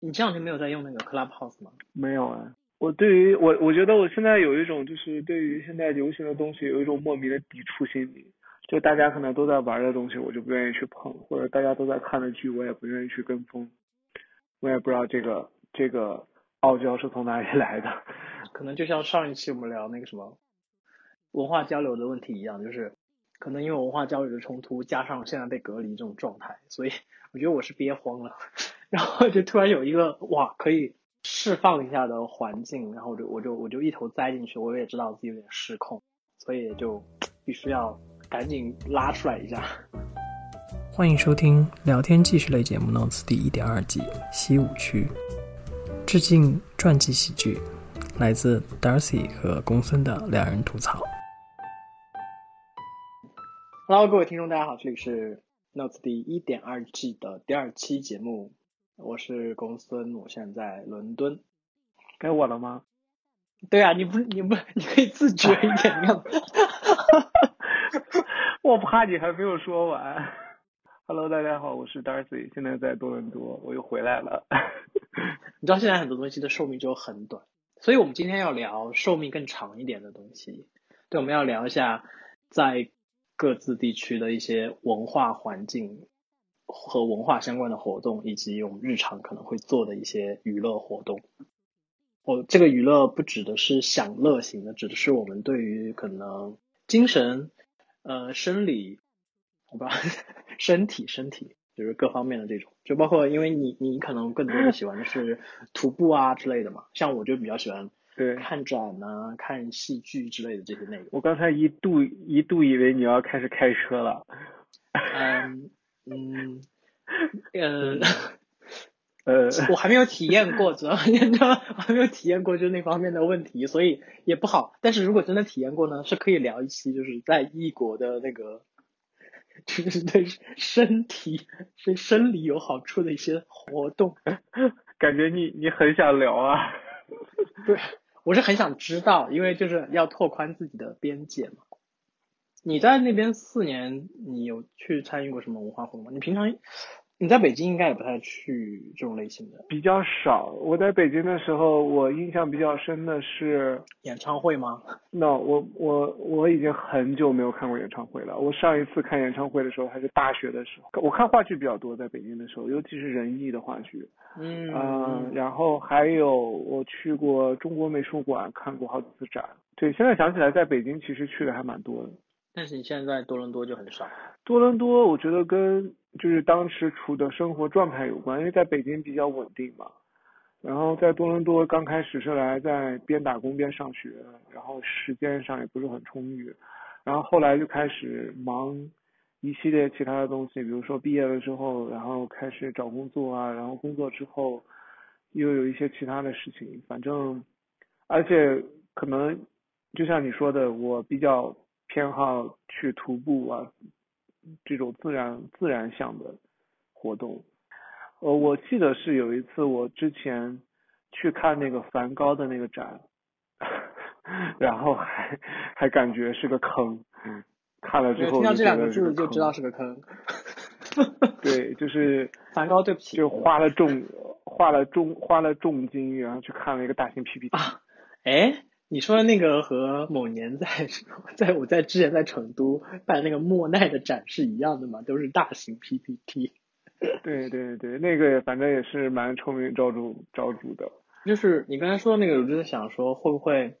你这两天没有在用那个 Clubhouse 吗？没有啊。我对于我，我觉得我现在有一种就是对于现在流行的东西有一种莫名的抵触心理。就大家可能都在玩的东西，我就不愿意去碰；或者大家都在看的剧，我也不愿意去跟风。我也不知道这个这个傲娇是从哪里来的。可能就像上一期我们聊那个什么文化交流的问题一样，就是可能因为文化交流的冲突，加上现在被隔离这种状态，所以我觉得我是憋慌了。然后就突然有一个哇可以释放一下的环境，然后我就我就我就一头栽进去。我也知道自己有点失控，所以就必须要。赶紧拉出来一下！欢迎收听聊天纪实类节目《Notes》第一点二季西五区，致敬传记喜剧，来自 Darcy 和公孙的两人吐槽。Hello，各位听众，大家好，这里是《Notes》第一点二季的第二期节目，我是公孙，我现在在伦敦。该我了吗？对啊，你不是你不你可以自觉一点，你看。我怕你还没有说完。Hello，大家好，我是 Darcy，现在在多伦多，我又回来了。你知道现在很多东西的寿命就很短，所以我们今天要聊寿命更长一点的东西。对，我们要聊一下在各自地区的一些文化环境和文化相关的活动，以及我们日常可能会做的一些娱乐活动。我这个娱乐不指的是享乐型的，指的是我们对于可能精神。呃，生理，我不知道，身体，身体就是各方面的这种，就包括因为你，你可能更多的喜欢的是徒步啊之类的嘛，像我就比较喜欢 对看展啊、看戏剧之类的这些内容。我刚才一度一度以为你要开始开车了。嗯嗯 呃。呃，我还没有体验过，主要你知道，我还没有体验过就那方面的问题，所以也不好。但是如果真的体验过呢，是可以聊一期，就是在异国的那个，就是 对身体、对生理有好处的一些活动。感觉你你很想聊啊？对，我是很想知道，因为就是要拓宽自己的边界嘛。你在那边四年，你有去参与过什么文化活动吗？你平常？你在北京应该也不太去这种类型的，比较少。我在北京的时候，我印象比较深的是演唱会吗？No，我我我已经很久没有看过演唱会了。我上一次看演唱会的时候还是大学的时候。我看话剧比较多，在北京的时候，尤其是人艺的话剧。嗯。嗯，然后还有我去过中国美术馆看过好几次展。对，现在想起来，在北京其实去的还蛮多的。但是你现在在多伦多就很少。多伦多，我觉得跟就是当时处的生活状态有关，因为在北京比较稳定嘛。然后在多伦多刚开始是来在边打工边上学，然后时间上也不是很充裕。然后后来就开始忙一系列其他的东西，比如说毕业了之后，然后开始找工作啊，然后工作之后又有一些其他的事情。反正而且可能就像你说的，我比较。偏好去徒步啊，这种自然自然向的活动。呃，我记得是有一次我之前去看那个梵高的那个展，然后还还感觉是个坑。嗯。看了之后听到这两个字就知道是个坑。对，就是梵高，对不起。就花了重花了重花了重金，然后去看了一个大型 PPT。啊，哎。你说的那个和某年在 在我在之前在成都办那个莫奈的展是一样的嘛？都是大型 PPT。对对对，那个反正也是蛮臭名昭著昭著的。就是你刚才说的那个，我就在想说，会不会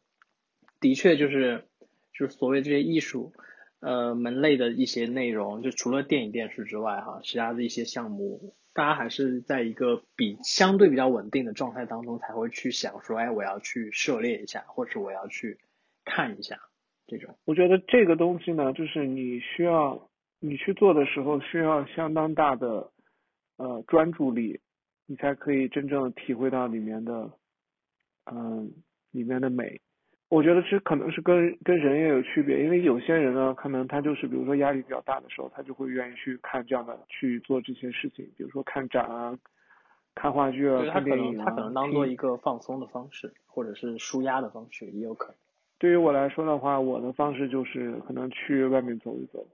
的确就是就是所谓这些艺术呃门类的一些内容，就除了电影电视之外哈，其他的一些项目。大家还是在一个比相对比较稳定的状态当中，才会去想说，哎，我要去涉猎一下，或者我要去看一下这种。我觉得这个东西呢，就是你需要你去做的时候，需要相当大的呃专注力，你才可以真正体会到里面的嗯里面的美。我觉得这可能是跟跟人也有区别，因为有些人呢，可能他就是比如说压力比较大的时候，他就会愿意去看这样的去做这些事情，比如说看展啊、看话剧啊、看电影啊。他可能当做一个放松的方式，或者是舒压的方式，也有可能。对于我来说的话，我的方式就是可能去外面走一走，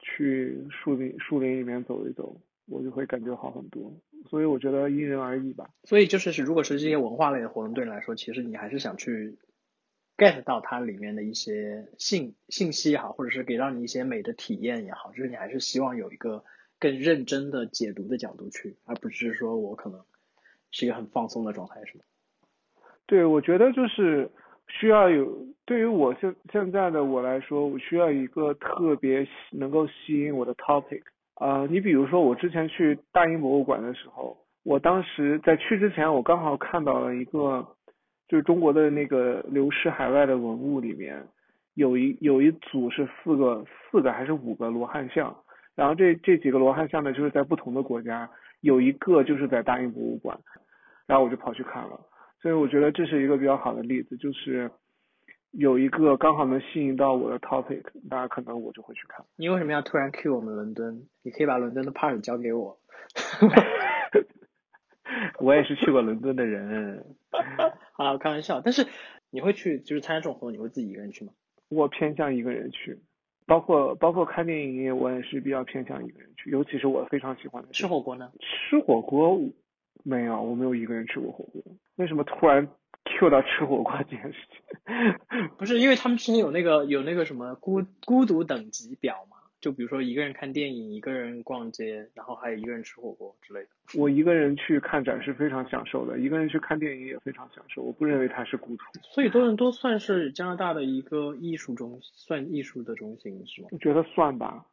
去树林树林里面走一走，我就会感觉好很多。所以我觉得因人而异吧。所以就是是，如果是这些文化类的活动对你来说，其实你还是想去 get 到它里面的一些信信息也好，或者是给到你一些美的体验也好，就是你还是希望有一个更认真的解读的角度去，而不是说我可能是一个很放松的状态，是吗？对，我觉得就是需要有，对于我现现在的我来说，我需要一个特别能够吸引我的 topic。啊、你比如说我之前去大英博物馆的时候，我当时在去之前，我刚好看到了一个，就是中国的那个流失海外的文物里面，有一有一组是四个四个还是五个罗汉像，然后这这几个罗汉像呢，就是在不同的国家，有一个就是在大英博物馆，然后我就跑去看了。所以我觉得这是一个比较好的例子，就是有一个刚好能吸引到我的 topic，那可能我就会去看。你为什么要突然 cue 我们伦敦？你可以把伦敦的 part 交给我。我也是去过伦敦的人，好了，我开玩笑。但是你会去，就是参加这种活动，你会自己一个人去吗？我偏向一个人去，包括包括看电影，我也是比较偏向一个人去，尤其是我非常喜欢的吃火锅呢？吃火锅没有，我没有一个人吃过火锅。为什么突然 Q 到吃火锅这件事情？不是，因为他们之前有那个有那个什么孤孤独等级表嘛，就比如说一个人看电影，一个人逛街，然后还有一个人吃火锅之类的。我一个人去看展是非常享受的，一个人去看电影也非常享受。我不认为它是孤独。所以多伦多算是加拿大的一个艺术中，算艺术的中心是吗？我觉得算吧，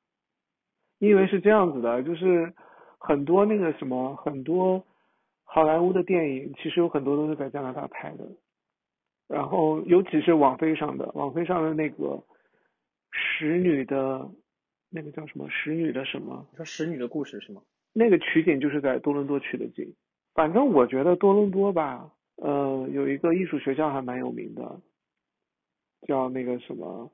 因为是这样子的，就是很多那个什么，很多好莱坞的电影其实有很多都是在加拿大拍的，然后尤其是网飞上的，网飞上的那个使女的，那个叫什么使女的什么，你说使女的故事是吗？那个取景就是在多伦多取的景。反正我觉得多伦多吧，呃，有一个艺术学校还蛮有名的，叫那个什么，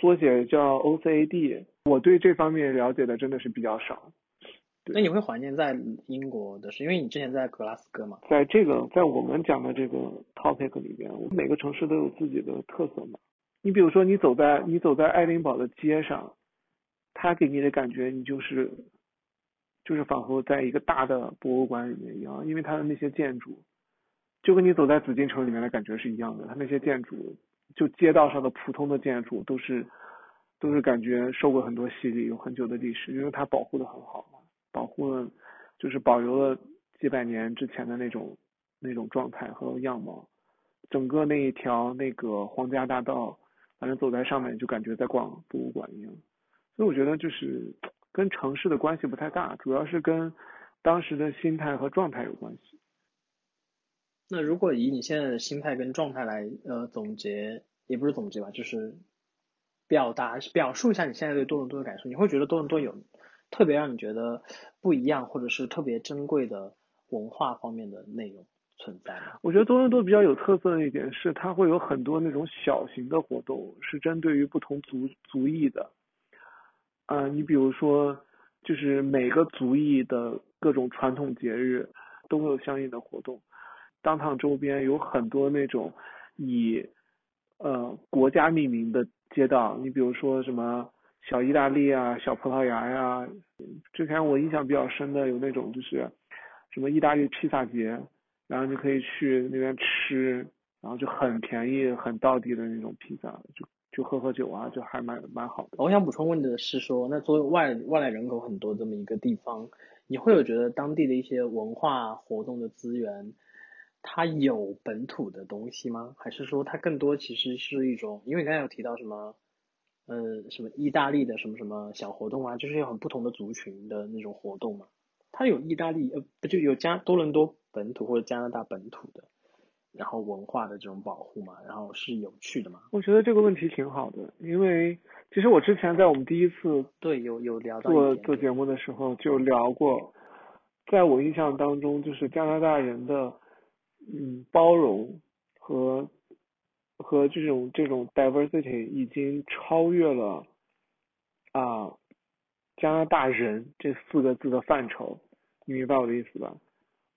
缩写叫 OCAD。我对这方面了解的真的是比较少。对那你会怀念在英国的是，因为你之前在格拉斯哥嘛。在这个在我们讲的这个 topic 里边，我们每个城市都有自己的特色嘛。你比如说，你走在你走在爱丁堡的街上，它给你的感觉，你就是就是仿佛在一个大的博物馆里面一样，因为它的那些建筑，就跟你走在紫禁城里面的感觉是一样的。它那些建筑，就街道上的普通的建筑，都是都是感觉受过很多洗礼，有很久的历史，因为它保护的很好嘛，保护了就是保留了几百年之前的那种那种状态和样貌。整个那一条那个皇家大道，反正走在上面就感觉在逛博物馆一样。所以我觉得就是跟城市的关系不太大，主要是跟当时的心态和状态有关系。那如果以你现在的心态跟状态来呃总结，也不是总结吧，就是表达表述一下你现在对多伦多的感受，你会觉得多伦多有特别让你觉得不一样，或者是特别珍贵的文化方面的内容存在吗？我觉得多伦多比较有特色的一点是，它会有很多那种小型的活动，是针对于不同族族裔的。呃，你比如说，就是每个族裔的各种传统节日都会有相应的活动。当趟周边有很多那种以呃国家命名的街道，你比如说什么小意大利啊、小葡萄牙呀、之前我印象比较深的有那种就是什么意大利披萨节，然后你可以去那边吃，然后就很便宜、很道地的那种披萨，就就喝喝酒啊，就还蛮蛮好的。我想补充问的是说，那作为外外来人口很多这么一个地方，你会有觉得当地的一些文化活动的资源，它有本土的东西吗？还是说它更多其实是一种，因为你刚才有提到什么，呃，什么意大利的什么什么小活动啊，就是有很不同的族群的那种活动嘛。它有意大利呃不就有加多伦多本土或者加拿大本土的，然后文化的这种保护嘛，然后是有趣的嘛？我觉得这个问题挺好的，因为其实我之前在我们第一次对，有有聊到做做节目的时候就聊过，在我印象当中，就是加拿大人的嗯包容和和这种这种 diversity 已经超越了啊加拿大人这四个字的范畴，你明白我的意思吧？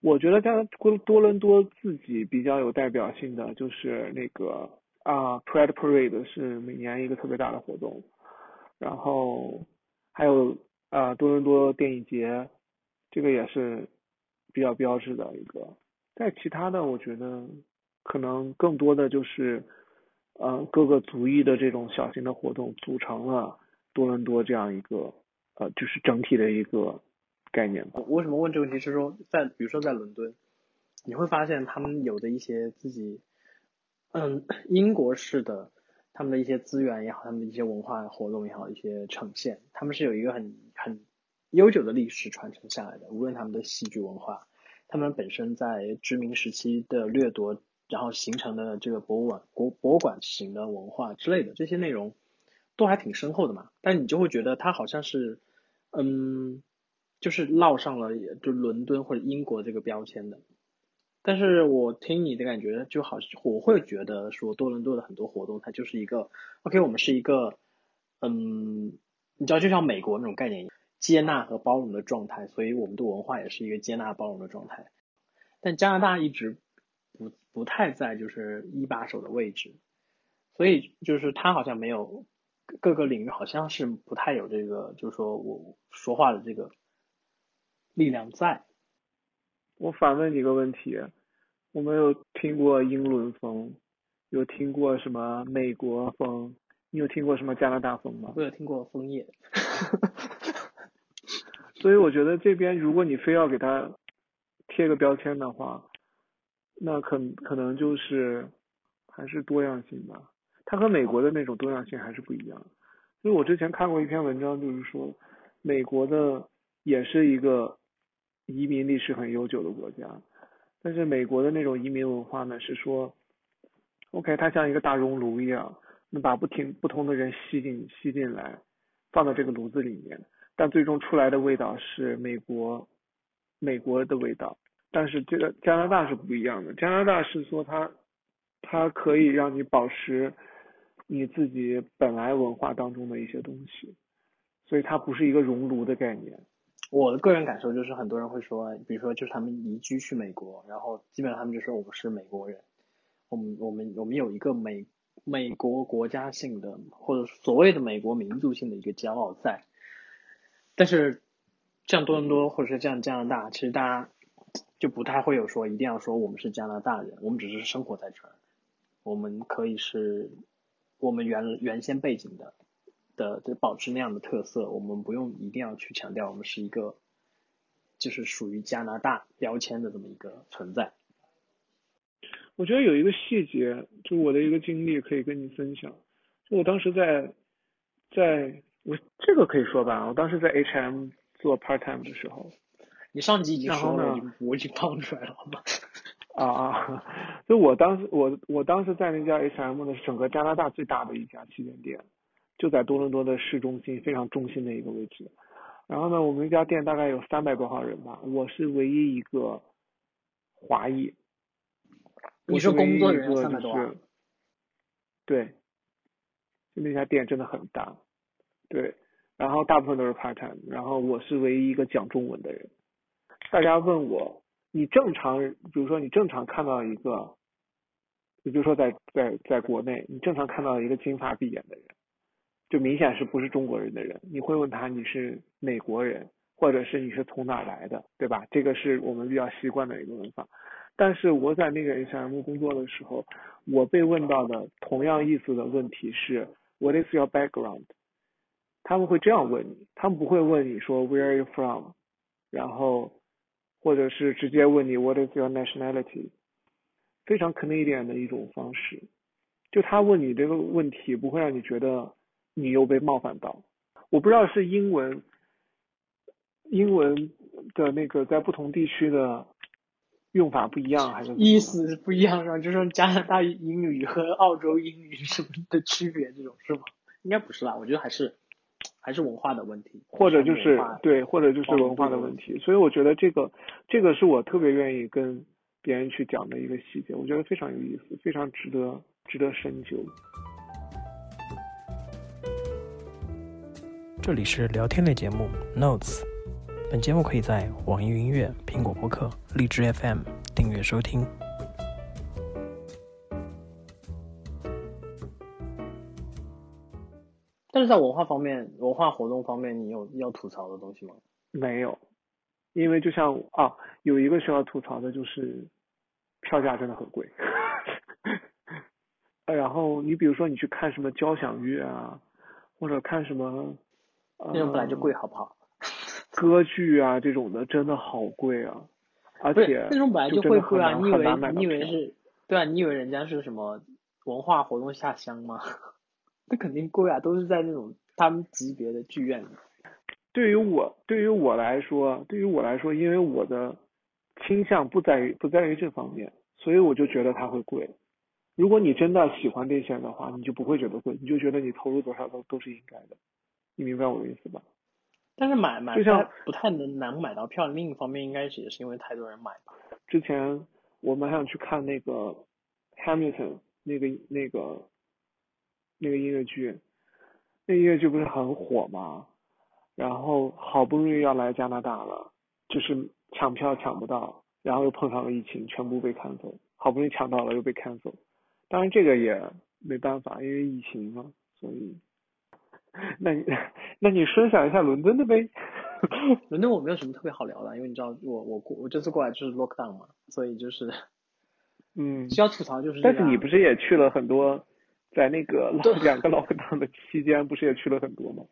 我觉得加拿多多伦多自己比较有代表性的就是那个啊 Pride Parade 是每年一个特别大的活动，然后还有啊多伦多电影节，这个也是比较标志的一个。在其他的，我觉得可能更多的就是呃各个族裔的这种小型的活动组成了多伦多这样一个呃就是整体的一个概念吧。我为什么问这个问题？是说在比如说在伦敦，你会发现他们有的一些自己嗯英国式的他们的一些资源也好，他们的一些文化活动也好，一些呈现，他们是有一个很很悠久的历史传承下来的。无论他们的戏剧文化，他们本身在殖民时期的掠夺，然后形成的这个博物馆博博物馆型的文化之类的这些内容，都还挺深厚的嘛。但你就会觉得它好像是嗯，就是烙上了就伦敦或者英国这个标签的。但是我听你的感觉，就好像我会觉得说多伦多的很多活动，它就是一个 OK，我们是一个嗯，你知道就像美国那种概念，接纳和包容的状态，所以我们的文化也是一个接纳包容的状态。但加拿大一直不不太在就是一把手的位置，所以就是他好像没有各个领域好像是不太有这个，就是说我说话的这个力量在。我反问你个问题，我们有听过英伦风，有听过什么美国风，你有听过什么加拿大风吗？我有听过枫叶。所以我觉得这边如果你非要给它贴个标签的话，那可可能就是还是多样性吧。它和美国的那种多样性还是不一样。因为我之前看过一篇文章，就是说美国的也是一个。移民历史很悠久的国家，但是美国的那种移民文化呢，是说，OK，它像一个大熔炉一样，能把不停不同的人吸进吸进来，放到这个炉子里面，但最终出来的味道是美国美国的味道。但是这个加拿大是不一样的，加拿大是说它它可以让你保持你自己本来文化当中的一些东西，所以它不是一个熔炉的概念。我的个人感受就是，很多人会说，比如说，就是他们移居去美国，然后基本上他们就说我们是美国人，我们我们我们有一个美美国国家性的或者所谓的美国民族性的一个骄傲在。但是像多伦多或者是像加拿大，其实大家就不太会有说一定要说我们是加拿大人，我们只是生活在这儿，我们可以是我们原原先背景的。的就保持那样的特色，我们不用一定要去强调我们是一个，就是属于加拿大标签的这么一个存在。我觉得有一个细节，就我的一个经历可以跟你分享。就我当时在，在我这个可以说吧，我当时在 H&M 做 part time 的时候，你上集已经说了，我已经放出来了好吗？啊啊！就我当时我我当时在那家 H&M 的，是整个加拿大最大的一家旗舰店。就在多伦多的市中心，非常中心的一个位置。然后呢，我们一家店大概有三百多号人吧，我是唯一一个华裔。你是工作人员三百多？对，就那家店真的很大。对，然后大部分都是 part time，然后我是唯一一个讲中文的人。大家问我，你正常，比如说你正常看到一个，你比如说在在在国内，你正常看到一个金发碧眼的人。就明显是不是中国人的人，你会问他你是美国人，或者是你是从哪来的，对吧？这个是我们比较习惯的一个问法。但是我在那个 H&M 工作的时候，我被问到的同样意思的问题是 What is your background？他们会这样问你，他们不会问你说 Where are you from？然后或者是直接问你 What is your nationality？非常 Canadian 的一种方式，就他问你这个问题不会让你觉得。你又被冒犯到，我不知道是英文，英文的那个在不同地区的用法不一样，还是意思不一样是吧？就是加拿大英语和澳洲英语什么的区别这种是吗？应该不是吧？我觉得还是还是文化的问题，或者就是对，或者就是文化的问题。所以我觉得这个这个是我特别愿意跟别人去讲的一个细节，我觉得非常有意思，非常值得值得深究。这里是聊天类节目 Notes，本节目可以在网易云音乐、苹果播客、荔枝 FM 订阅收听。但是在文化方面、文化活动方面，你有要吐槽的东西吗？没有，因为就像啊，有一个需要吐槽的就是票价真的很贵。然后你比如说你去看什么交响乐啊，或者看什么，那种本来就贵，好不好？歌剧啊这种的真的好贵啊，而且那种本来就会贵啊，你以为你以为是？对啊，你以为人家是什么文化活动下乡吗？那肯定贵啊，都是在那种他们级别的剧院里。对于我，对于我来说，对于我来说，因为我的倾向不在于不在于这方面，所以我就觉得它会贵。如果你真的喜欢这些的话，你就不会觉得贵，你就觉得你投入多少都都是应该的。你明白我的意思吧？但是买买就像不太能难买到票，另一方面应该也是因为太多人买吧。之前我们还想去看那个 Hamilton 那个那个那个音乐剧，那音乐剧不是很火吗？然后好不容易要来加拿大了，就是抢票抢不到，然后又碰上了疫情，全部被看走。好不容易抢到了又被 cancel，当然这个也没办法，因为疫情嘛，所以。那你那你分享一下伦敦的呗？伦敦我没有什么特别好聊的，因为你知道我我过我这次过来就是 lockdown 嘛，所以就是嗯，需要吐槽就是。但是你不是也去了很多，在那个两个 lockdown 的期间，不是也去了很多吗？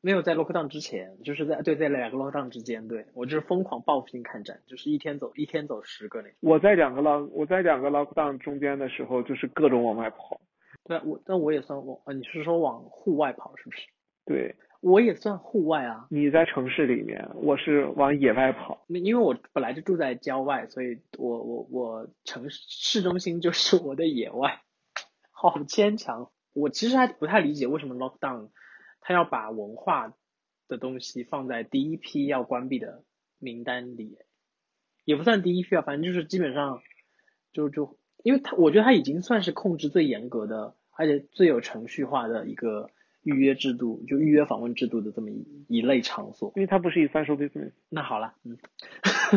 没有在 lockdown 之前，就是在对在两个 lockdown 之间，对我就是疯狂报复性看展，就是一天走一天走十个那种。我在两个 lock 我在两个 lockdown 中间的时候，就是各种往外跑。对，我但我也算往，你是说往户外跑是不是？对，我也算户外啊。你在城市里面，我是往野外跑。那因为我本来就住在郊外，所以我我我城市市中心就是我的野外，好牵强。我其实还不太理解为什么 lockdown，他要把文化的东西放在第一批要关闭的名单里，也不算第一批啊，反正就是基本上就就。因为他，我觉得他已经算是控制最严格的，而且最有程序化的一个预约制度，就预约访问制度的这么一一类场所。因为它不是以三 s business。那好了，嗯，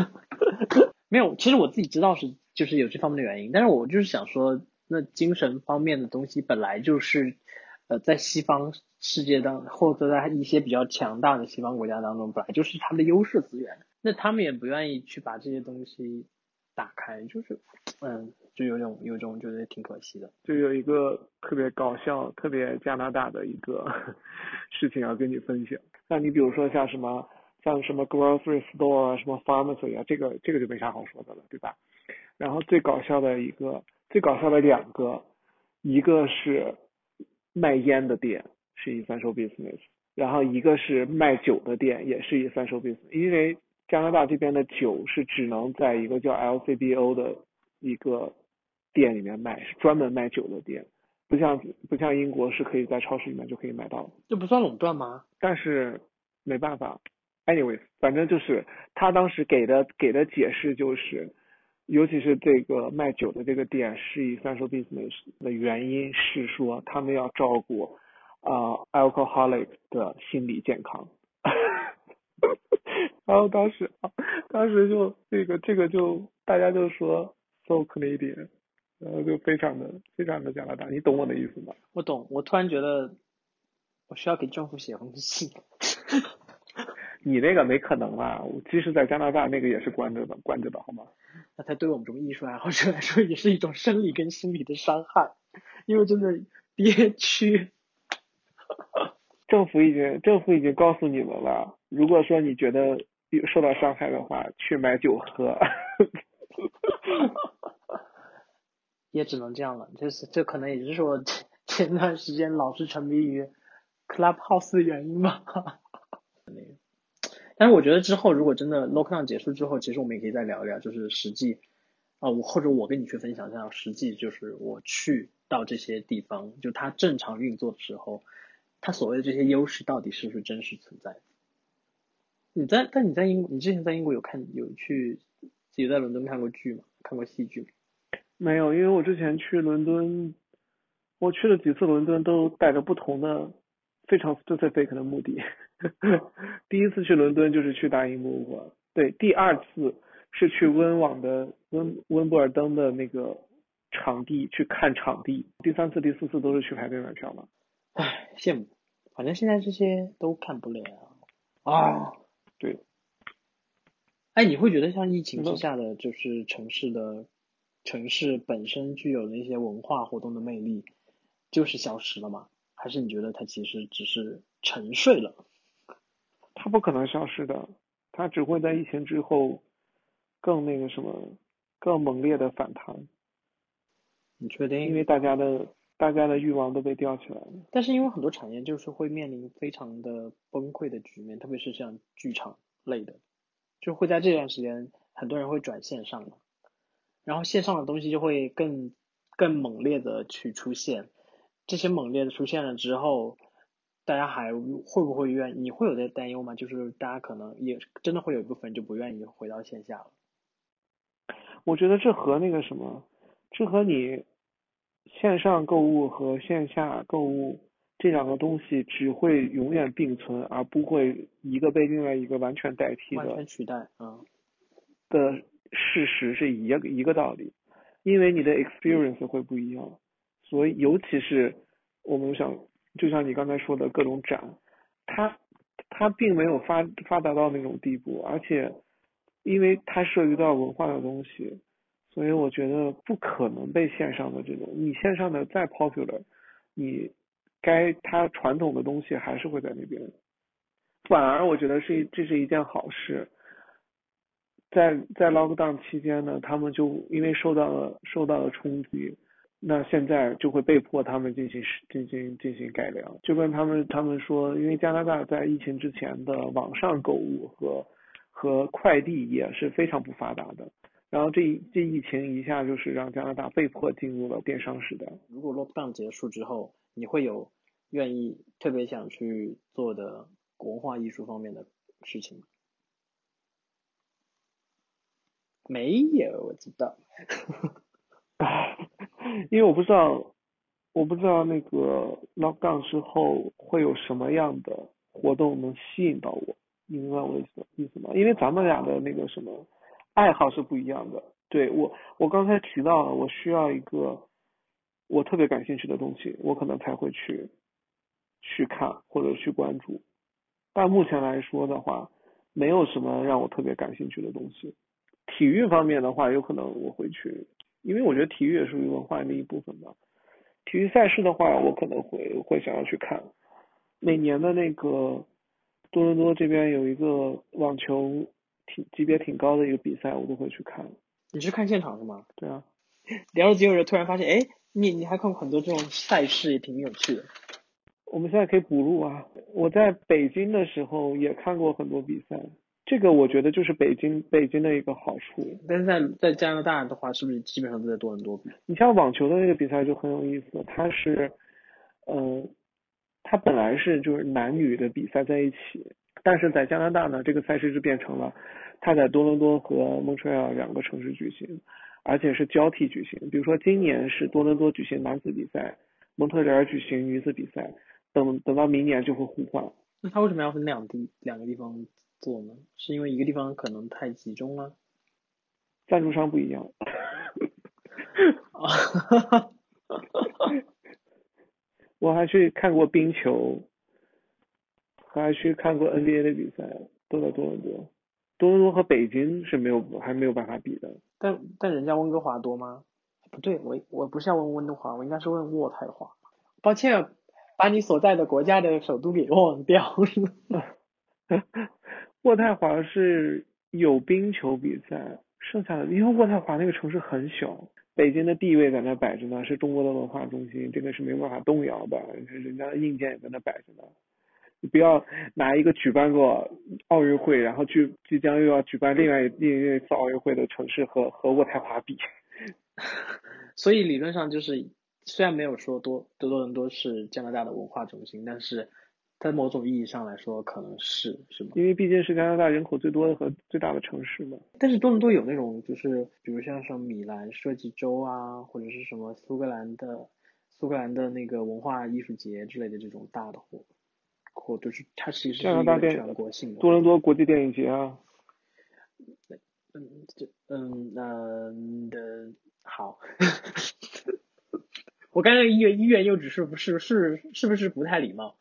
没有，其实我自己知道是就是有这方面的原因，但是我就是想说，那精神方面的东西本来就是呃在西方世界当或者在一些比较强大的西方国家当中，本来就是他们的优势资源，那他们也不愿意去把这些东西打开，就是嗯。就有种有种觉得挺可惜的，就有一个特别搞笑、特别加拿大的一个 事情要跟你分享。那你比如说像什么像什么 grocery store 啊，什么 pharmacy 啊，这个这个就没啥好说的了，对吧？然后最搞笑的一个最搞笑的两个，一个是卖烟的店是以 essential business，然后一个是卖酒的店也是以 essential business，因为加拿大这边的酒是只能在一个叫 LCBO 的一个。店里面卖是专门卖酒的店，不像不像英国是可以在超市里面就可以买到。这不算垄断吗？但是没办法，anyways，反正就是他当时给的给的解释就是，尤其是这个卖酒的这个店是以 essential business 的原因是说他们要照顾啊 alcoholic 的心理健康。然后当时 当时就这个这个就大家就说 so Canadian。然后就非常的非常的加拿大，你懂我的意思吗？我懂，我突然觉得我需要给政府写封信。你那个没可能啊，即使在加拿大，那个也是关着的，关着的好吗？那他对我们这种艺术爱好者来说，也是一种生理跟心理的伤害，因为真的憋屈。政府已经政府已经告诉你们了，如果说你觉得受到伤害的话，去买酒喝。也只能这样了，就是这可能也就是我前前段时间老是沉迷于 Clubhouse 的原因吧。但是我觉得之后如果真的 Lockdown 结束之后，其实我们也可以再聊一聊，就是实际啊，我或者我跟你去分享一下实际，就是我去到这些地方，就它正常运作的时候，它所谓的这些优势到底是不是真实存在的？你在但你在英你之前在英国有看有去自己在伦敦看过剧吗？看过戏剧吗？没有，因为我之前去伦敦，我去了几次伦敦都带着不同的非常 specific 的目的。第一次去伦敦就是去大英博物馆，对，第二次是去温网的温温布尔登的那个场地去看场地，第三次、第四次都是去排队买票嘛。唉，羡慕，反正现在这些都看不了啊。对。哎，你会觉得像疫情之嗯下的就是城市的城市本身具有的一些文化活动的魅力，就是消失了吗？还是你觉得它其实只是沉睡了？它不可能消失的，它只会在疫情之后更那个什么，更猛烈的反弹，你确定？因为大家的大家的欲望都被吊起来了。但是因为很多产业就是会面临非常的崩溃的局面，特别是像剧场类的，就会在这段时间，很多人会转线上嘛，然后线上的东西就会更更猛烈的去出现，这些猛烈的出现了之后，大家还会不会愿？你会有这担忧吗？就是大家可能也真的会有一部分人就不愿意回到线下了。我觉得这和那个什么，这和你线上购物和线下购物这两个东西只会永远并存，而不会一个被另外一个完全代替的完全取代，嗯，的事实是一个一个道理，因为你的 experience 会不一样，所以尤其是我们想，就像你刚才说的各种展，它它并没有发发达到那种地步，而且因为它涉及到文化的东西，所以我觉得不可能被线上的这种，你线上的再 popular，你该它传统的东西还是会在那边，反而我觉得是这是一件好事。在在 lockdown 期间呢，他们就因为受到了受到了冲击，那现在就会被迫他们进行进行进行改良，就跟他们他们说，因为加拿大在疫情之前的网上购物和和快递也是非常不发达的，然后这这疫情一下就是让加拿大被迫进入了电商时代。如果 lockdown 结束之后，你会有愿意特别想去做的文化艺术方面的事情吗？没有，我知道。因为我不知道，我不知道那个 lockdown 之后会有什么样的活动能吸引到我，你明白我的意思意思吗？因为咱们俩的那个什么爱好是不一样的。对我，我刚才提到了，我需要一个我特别感兴趣的东西，我可能才会去去看或者去关注。但目前来说的话，没有什么让我特别感兴趣的东西。体育方面的话，有可能我会去，因为我觉得体育也属于文化的一部分吧。体育赛事的话，我可能会会想要去看。每年的那个多伦多这边有一个网球挺级别挺高的一个比赛，我都会去看。你是看现场是吗？对啊，聊了几个人，突然发现，哎，你你还看过很多这种赛事，也挺有趣的。我们现在可以补录啊。我在北京的时候也看过很多比赛，这个我觉得就是北京北京的一个好处。但是在在加拿大的话，是不是基本上都在多伦多比？你像网球的那个比赛就很有意思，它是，呃，它本来是就是男女的比赛在一起，但是在加拿大呢，这个赛事就变成了它在多伦多和蒙特利尔两个城市举行，而且是交替举行。比如说今年是多伦多举行男子比赛，蒙特利尔举行女子比赛，等等到明年就会互换。那他为什么要分两地两个地方做呢？是因为一个地方可能太集中了？赞助商不一样。啊，我还去看过冰球，还去看过 NBA 的比赛，都在多伦多。多伦多和北京是没有还没有办法比的。但但人家温哥华多吗？不对，我我不是要问温哥华，我应该是问渥太华。抱歉，把你所在的国家的首都给忘掉了。渥太华是有冰球比赛，剩下的因为渥太华那个城市很小，北京的地位在那摆着呢，是中国的文化中心，这个是没办法动摇的，人家的硬件也在那摆着呢。你不要拿一个举办过奥运会，然后去即将又要举办另外另一次奥运会的城市和和渥太华比。所以理论上就是，虽然没有说多多多伦多是加拿大的文化中心，但是在某种意义上来说可能是是吗？因为毕竟是加拿大人口最多的和最大的城市嘛。但是多伦多有那种就是，比如像什么米兰设计周啊，或者是什么苏格兰的苏格兰的那个文化艺术节之类的这种大的活，或就是它其实是一个加拿大全国性的。多伦多国际电影节啊，嗯，这嗯嗯的好，我刚才医院医院又只是不是是是不是不太礼貌？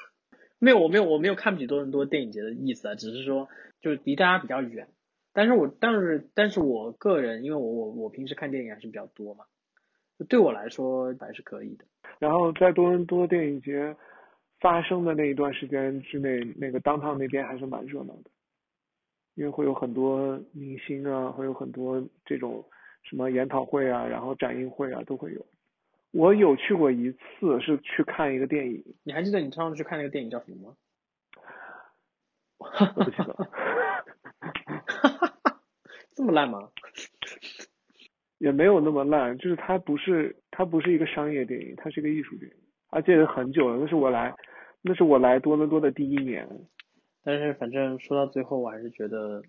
没有，我没有我没有看不起多伦多电影节的意思啊，只是说就是离大家比较远，但是我但是但是我个人，因为我我我平时看电影还是比较多嘛，对我来说还是可以的。然后在多伦多电影节发生的那一段时间之内，那个当趟那边还是蛮热闹的，因为会有很多明星啊，会有很多这种什么研讨会啊，然后展映会啊都会有。我有去过一次，是去看一个电影。你还记得你上次去看那个电影叫什么吗？我不记得。这么烂吗？也没有那么烂，就是它不是它不是一个商业电影，它是一个艺术电影，而且很久了，那是我来那是我来多伦多的第一年。但是反正说到最后，我还是觉得，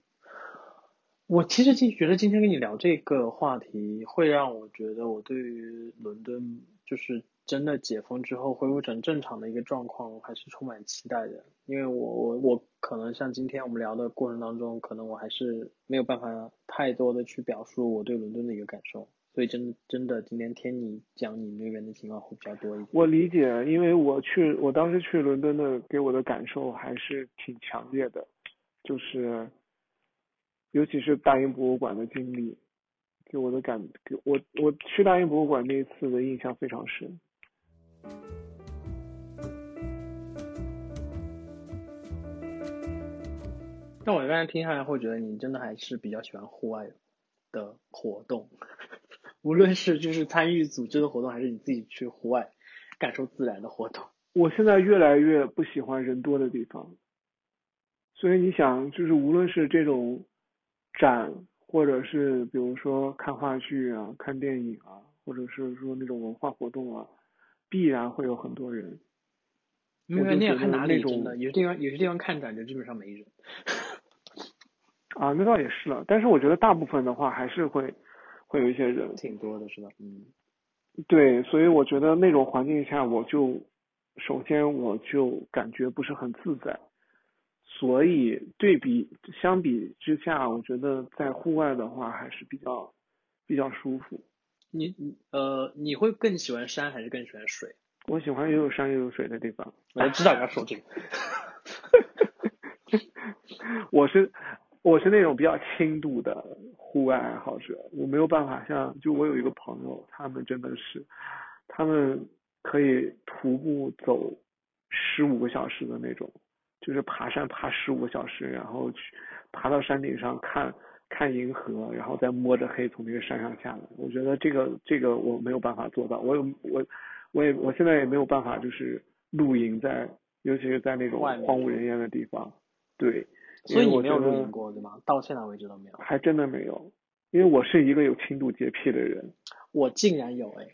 我其实今觉得今天跟你聊这个话题，会让我觉得我对于伦敦就是。真的解封之后恢复成正常的一个状况，我还是充满期待的。因为我我我可能像今天我们聊的过程当中，可能我还是没有办法太多的去表述我对伦敦的一个感受。所以真的真的今天听你讲你那边的情况会比较多一点。我理解，因为我去我当时去伦敦的给我的感受还是挺强烈的，就是尤其是大英博物馆的经历，给我的感给我我去大英博物馆那一次的印象非常深。那我刚才听下来，会觉得你真的还是比较喜欢户外的活动，无论是就是参与组织的活动，还是你自己去户外感受自然的活动。我现在越来越不喜欢人多的地方，所以你想，就是无论是这种展，或者是比如说看话剧啊、看电影啊，或者是说那种文化活动啊。必然会有很多人，因为那样看哪里真的，有些地方有些地方看展就基本上没人。啊，那倒也是了，但是我觉得大部分的话还是会会有一些人，挺多的是吧？嗯，对，所以我觉得那种环境下，我就首先我就感觉不是很自在，所以对比相比之下，我觉得在户外的话还是比较比较舒服。你呃，你会更喜欢山还是更喜欢水？我喜欢又有山又有水的地方。我就知道你要说这个。我是我是那种比较轻度的户外爱好者，我没有办法像就我有一个朋友，他们真的是，他们可以徒步走十五个小时的那种，就是爬山爬十五个小时，然后去爬到山顶上看。看银河，然后再摸着黑从那个山上下来。我觉得这个这个我没有办法做到。我有我我也我现在也没有办法，就是露营在，尤其是在那种荒无人烟的地方。对，所以你没有录音过对吗？到现在为止都没有。还真的没有，因为我是一个有轻度洁癖的人。我竟然有哎！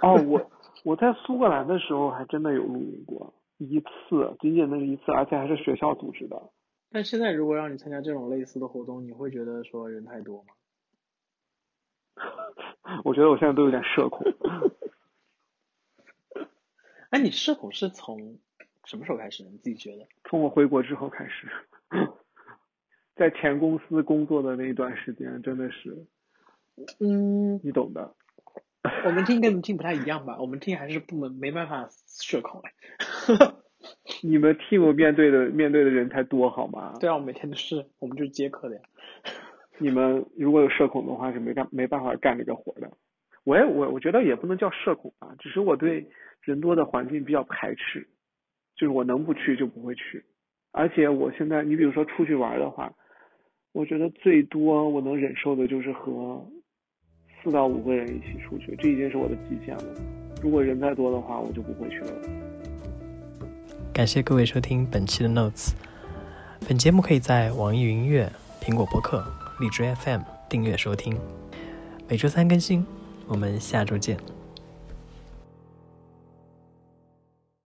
哦，我 我在苏格兰的时候还真的有录音过一次，仅仅那一次，而且还是学校组织的。但现在如果让你参加这种类似的活动，你会觉得说人太多吗？我觉得我现在都有点社恐。哎，你社恐是从什么时候开始？你自己觉得？从我回国之后开始，在前公司工作的那一段时间，真的是，嗯，你懂的。我们听跟你们听不太一样吧？我们听还是不能没办法社恐哎。你们 team 面对的面对的人才多好吗？对啊，我每天都是，我们就是接客的呀。你们如果有社恐的话，是没干没办法干这个活的。我也我我觉得也不能叫社恐吧，只是我对人多的环境比较排斥，就是我能不去就不会去。而且我现在，你比如说出去玩的话，我觉得最多我能忍受的就是和四到五个人一起出去，这已经是我的极限了。如果人再多的话，我就不会去了。感谢各位收听本期的 Notes。本节目可以在网易云音乐、苹果播客、荔枝 FM 订阅收听，每周三更新。我们下周见。